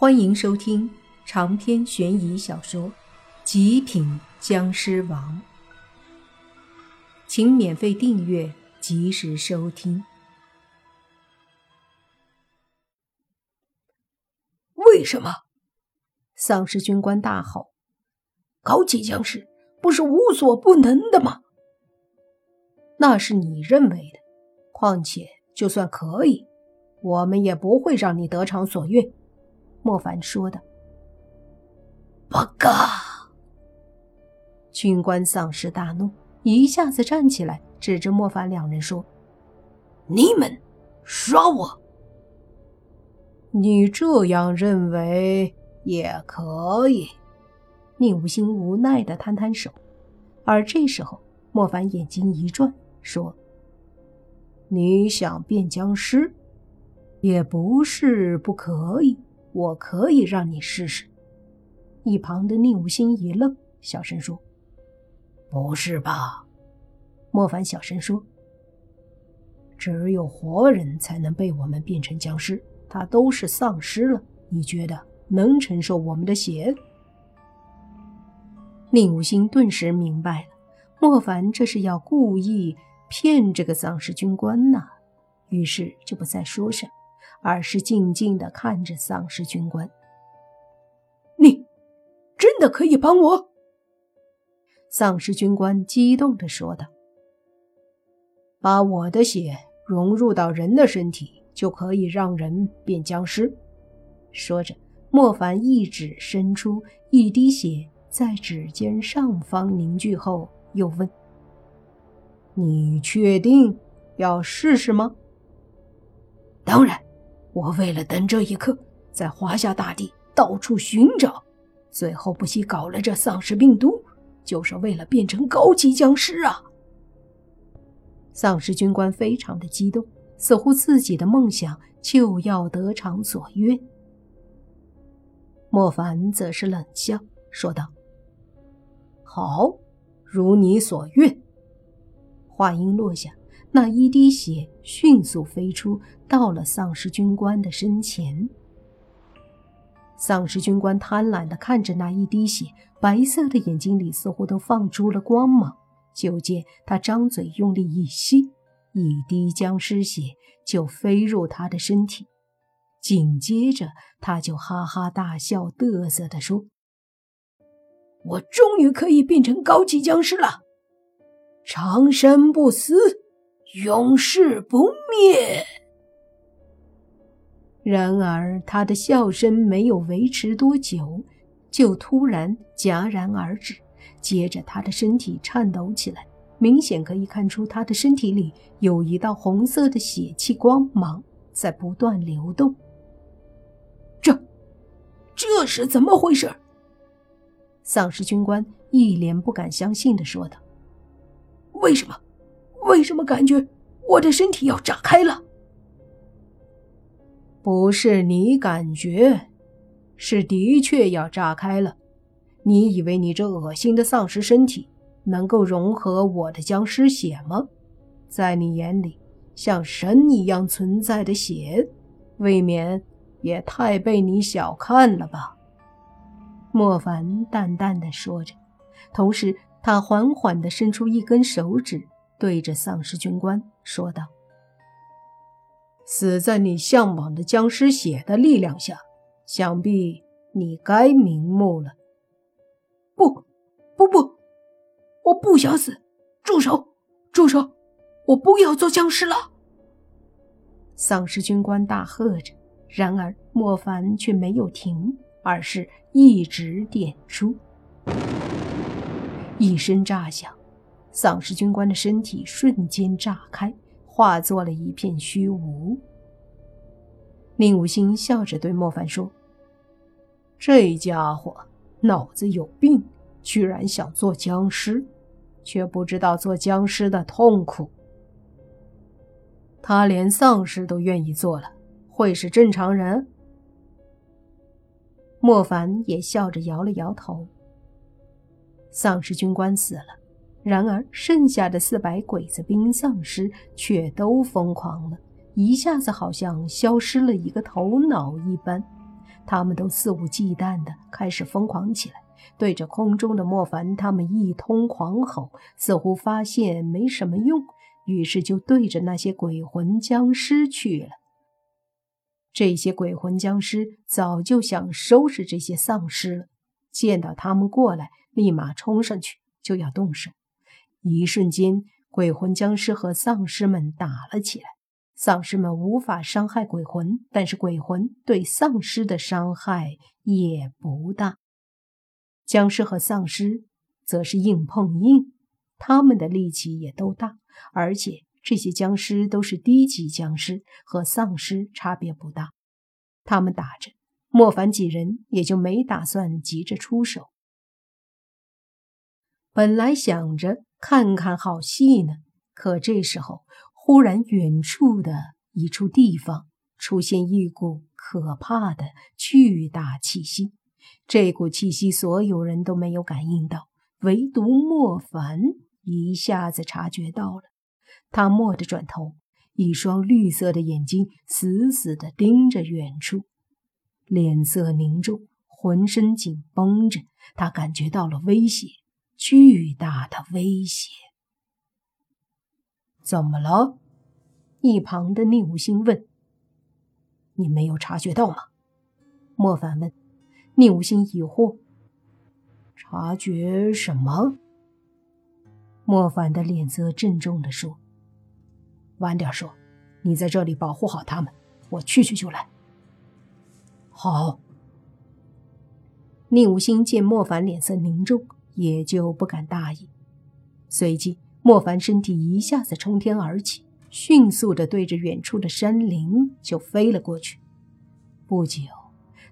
欢迎收听长篇悬疑小说《极品僵尸王》，请免费订阅，及时收听。为什么？丧尸军官大吼：“高级僵尸不是无所不能的吗？”那是你认为的。况且，就算可以，我们也不会让你得偿所愿。”莫凡说的。报告！军官丧尸大怒，一下子站起来，指着莫凡两人说：“你们耍我！你这样认为也可以。”宁无心无奈的摊摊手。而这时候，莫凡眼睛一转，说：“你想变僵尸，也不是不可以，我可以让你试试。”一旁的宁无心一愣，小声说：“不是吧？”莫凡小声说：“只有活人才能被我们变成僵尸，他都是丧尸了，你觉得能承受我们的血？”宁无心顿时明白了，莫凡这是要故意骗这个丧尸军官呢，于是就不再说什么，而是静静的看着丧尸军官。你真的可以帮我？丧尸军官激动的说道：“把我的血融入到人的身体，就可以让人变僵尸。”说着，莫凡一指伸出，一滴血在指尖上方凝聚后，又问：“你确定要试试吗？”“当然，我为了等这一刻，在华夏大地到处寻找。”最后不惜搞了这丧尸病毒，就是为了变成高级僵尸啊！丧尸军官非常的激动，似乎自己的梦想就要得偿所愿。莫凡则是冷笑说道：“好，如你所愿。”话音落下，那一滴血迅速飞出，到了丧尸军官的身前。丧尸军官贪婪地看着那一滴血，白色的眼睛里似乎都放出了光芒。就见他张嘴用力一吸，一滴僵尸血就飞入他的身体。紧接着，他就哈哈大笑，嘚瑟地说：“我终于可以变成高级僵尸了，长生不死，永世不灭。”然而，他的笑声没有维持多久，就突然戛然而止。接着，他的身体颤抖起来，明显可以看出他的身体里有一道红色的血气光芒在不断流动。这，这是怎么回事？丧尸军官一脸不敢相信的说道：“为什么？为什么感觉我的身体要炸开了？”不是你感觉，是的确要炸开了。你以为你这恶心的丧尸身体能够融合我的僵尸血吗？在你眼里，像神一样存在的血，未免也太被你小看了吧？莫凡淡淡的说着，同时他缓缓的伸出一根手指，对着丧尸军官说道。死在你向往的僵尸血的力量下，想必你该瞑目了。不，不不，我不想死！住手，住手！我不要做僵尸了！丧尸军官大喝着。然而莫凡却没有停，而是一直点出。一声炸响，丧尸军官的身体瞬间炸开。化作了一片虚无。宁武星笑着对莫凡说：“这家伙脑子有病，居然想做僵尸，却不知道做僵尸的痛苦。他连丧尸都愿意做了，会是正常人？”莫凡也笑着摇了摇头。丧尸军官死了。然而，剩下的四百鬼子兵丧尸却都疯狂了，一下子好像消失了一个头脑一般。他们都肆无忌惮地开始疯狂起来，对着空中的莫凡他们一通狂吼，似乎发现没什么用，于是就对着那些鬼魂僵尸去了。这些鬼魂僵尸早就想收拾这些丧尸了，见到他们过来，立马冲上去就要动手。一瞬间，鬼魂僵尸和丧尸们打了起来。丧尸们无法伤害鬼魂，但是鬼魂对丧尸的伤害也不大。僵尸和丧尸则是硬碰硬，他们的力气也都大，而且。这些僵尸都是低级僵尸，和丧尸差别不大。他们打着，莫凡几人也就没打算急着出手。本来想着看看好戏呢，可这时候忽然远处的一处地方出现一股可怕的巨大气息。这股气息所有人都没有感应到，唯独莫凡一下子察觉到了。他蓦地转头，一双绿色的眼睛死死地盯着远处，脸色凝重，浑身紧绷着。他感觉到了威胁，巨大的威胁。怎么了？一旁的宁武星问。你没有察觉到吗？莫凡问。宁武星疑惑。察觉什么？莫凡的脸色郑重地说。晚点说，你在这里保护好他们，我去去就来。好。宁无心见莫凡脸色凝重，也就不敢大意。随即，莫凡身体一下子冲天而起，迅速的对着远处的山林就飞了过去。不久，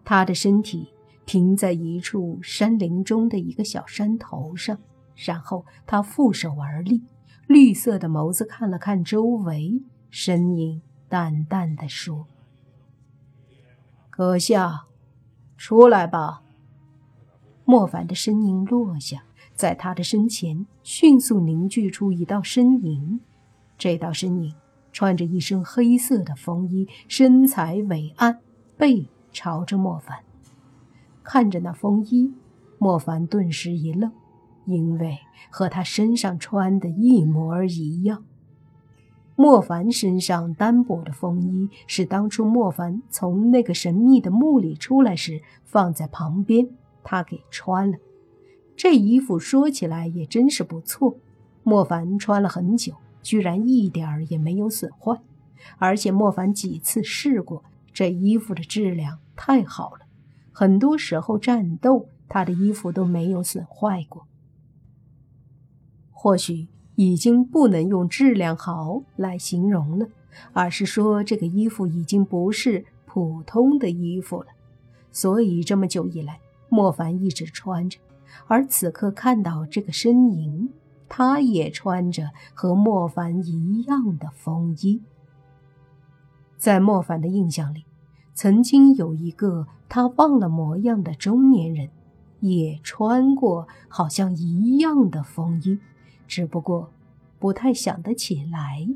他的身体停在一处山林中的一个小山头上，然后他负手而立。绿色的眸子看了看周围，声音淡淡的说：“阁下，出来吧。”莫凡的身影落下，在他的身前迅速凝聚出一道身影。这道身影穿着一身黑色的风衣，身材伟岸，背朝着莫凡。看着那风衣，莫凡顿时一愣。因为和他身上穿的一模一样。莫凡身上单薄的风衣是当初莫凡从那个神秘的墓里出来时放在旁边，他给穿了。这衣服说起来也真是不错，莫凡穿了很久，居然一点儿也没有损坏。而且莫凡几次试过，这衣服的质量太好了，很多时候战斗他的衣服都没有损坏过。或许已经不能用质量好来形容了，而是说这个衣服已经不是普通的衣服了。所以这么久以来，莫凡一直穿着，而此刻看到这个身影，他也穿着和莫凡一样的风衣。在莫凡的印象里，曾经有一个他忘了模样的中年人，也穿过好像一样的风衣。只不过，不太想得起来。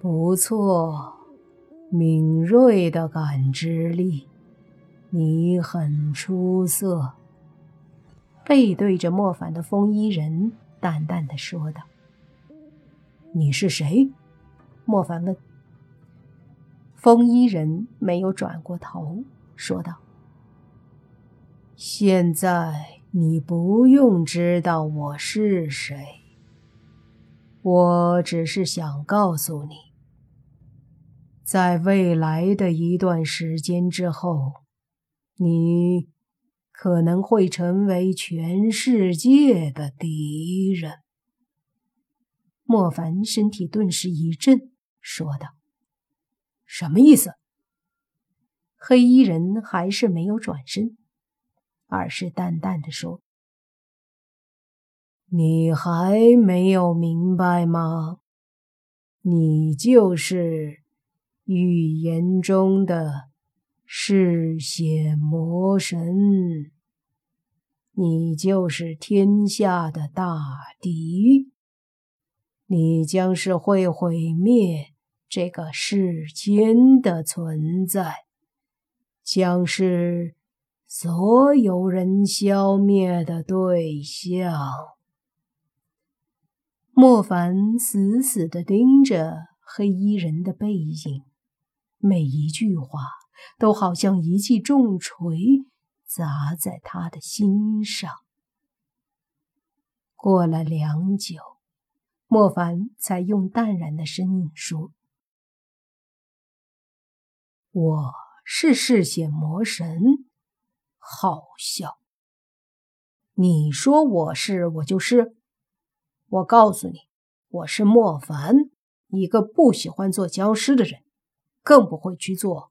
不错，敏锐的感知力，你很出色。背对着莫凡的风衣人淡淡的说道：“你是谁？”莫凡问。风衣人没有转过头，说道：“现在。”你不用知道我是谁，我只是想告诉你，在未来的一段时间之后，你可能会成为全世界的敌人。莫凡身体顿时一震，说道：“什么意思？”黑衣人还是没有转身。而是淡淡的说：“你还没有明白吗？你就是预言中的嗜血魔神，你就是天下的大敌，你将是会毁灭这个世间的存在。”将是所有人消灭的对象。莫凡死死地盯着黑衣人的背影，每一句话都好像一记重锤砸在他的心上。过了良久，莫凡才用淡然的声音说：“我是嗜血魔神，好笑。你说我是，我就是。”我告诉你，我是莫凡，一个不喜欢做僵尸的人，更不会去做